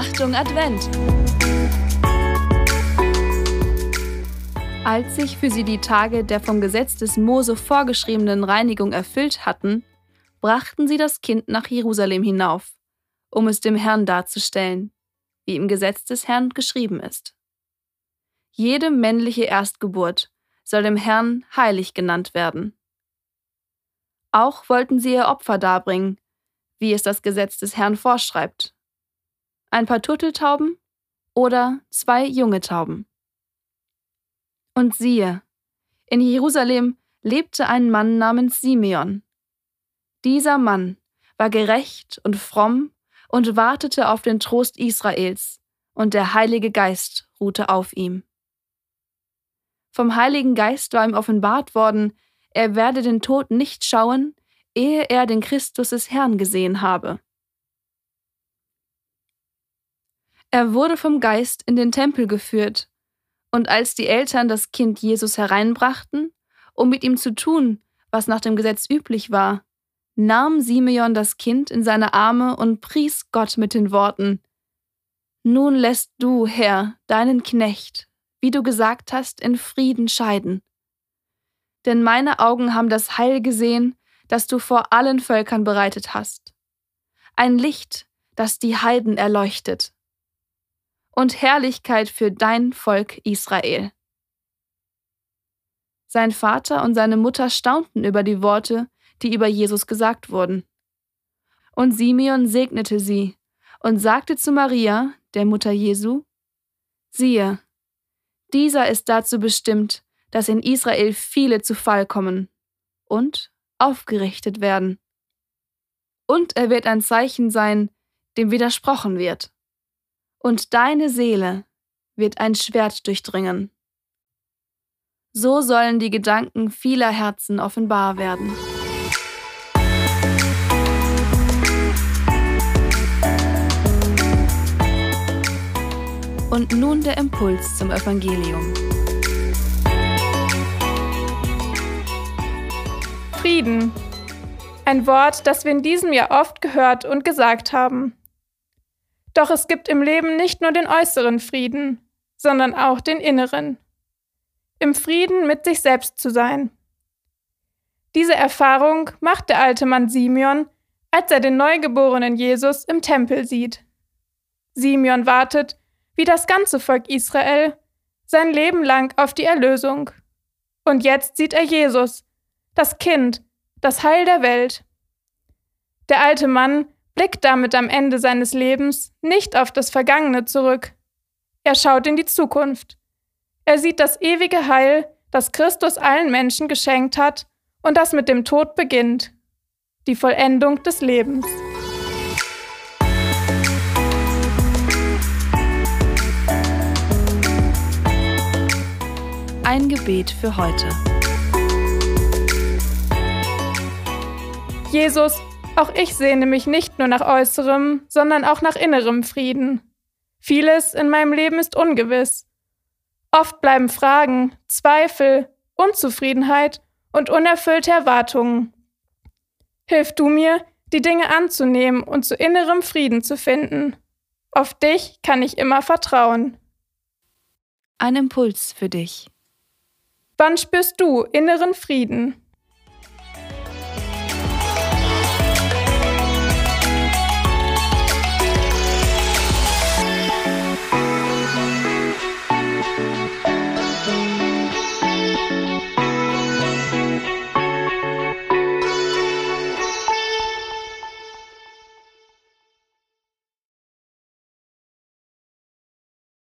Achtung Advent! Als sich für sie die Tage der vom Gesetz des Mose vorgeschriebenen Reinigung erfüllt hatten, brachten sie das Kind nach Jerusalem hinauf, um es dem Herrn darzustellen, wie im Gesetz des Herrn geschrieben ist. Jede männliche Erstgeburt soll dem Herrn heilig genannt werden. Auch wollten sie ihr Opfer darbringen, wie es das Gesetz des Herrn vorschreibt. Ein paar Turteltauben oder zwei junge Tauben. Und siehe, in Jerusalem lebte ein Mann namens Simeon. Dieser Mann war gerecht und fromm und wartete auf den Trost Israels, und der Heilige Geist ruhte auf ihm. Vom Heiligen Geist war ihm offenbart worden, er werde den Tod nicht schauen, ehe er den Christus des Herrn gesehen habe. Er wurde vom Geist in den Tempel geführt, und als die Eltern das Kind Jesus hereinbrachten, um mit ihm zu tun, was nach dem Gesetz üblich war, nahm Simeon das Kind in seine Arme und pries Gott mit den Worten Nun lässt du, Herr, deinen Knecht, wie du gesagt hast, in Frieden scheiden. Denn meine Augen haben das Heil gesehen, das du vor allen Völkern bereitet hast. Ein Licht, das die Heiden erleuchtet. Und Herrlichkeit für dein Volk Israel. Sein Vater und seine Mutter staunten über die Worte, die über Jesus gesagt wurden. Und Simeon segnete sie und sagte zu Maria, der Mutter Jesu, siehe, dieser ist dazu bestimmt, dass in Israel viele zu Fall kommen und aufgerichtet werden. Und er wird ein Zeichen sein, dem widersprochen wird. Und deine Seele wird ein Schwert durchdringen. So sollen die Gedanken vieler Herzen offenbar werden. Und nun der Impuls zum Evangelium. Frieden. Ein Wort, das wir in diesem Jahr oft gehört und gesagt haben. Doch es gibt im Leben nicht nur den äußeren Frieden, sondern auch den inneren. Im Frieden mit sich selbst zu sein. Diese Erfahrung macht der alte Mann Simeon, als er den neugeborenen Jesus im Tempel sieht. Simeon wartet, wie das ganze Volk Israel, sein Leben lang auf die Erlösung. Und jetzt sieht er Jesus, das Kind, das Heil der Welt. Der alte Mann blickt damit am Ende seines Lebens nicht auf das Vergangene zurück. Er schaut in die Zukunft. Er sieht das ewige Heil, das Christus allen Menschen geschenkt hat und das mit dem Tod beginnt. Die Vollendung des Lebens. Ein Gebet für heute. Jesus, auch ich sehne mich nicht nur nach äußerem, sondern auch nach innerem Frieden. Vieles in meinem Leben ist ungewiss. Oft bleiben Fragen, Zweifel, Unzufriedenheit und unerfüllte Erwartungen. Hilf du mir, die Dinge anzunehmen und zu innerem Frieden zu finden. Auf dich kann ich immer vertrauen. Ein Impuls für dich. Wann spürst du inneren Frieden?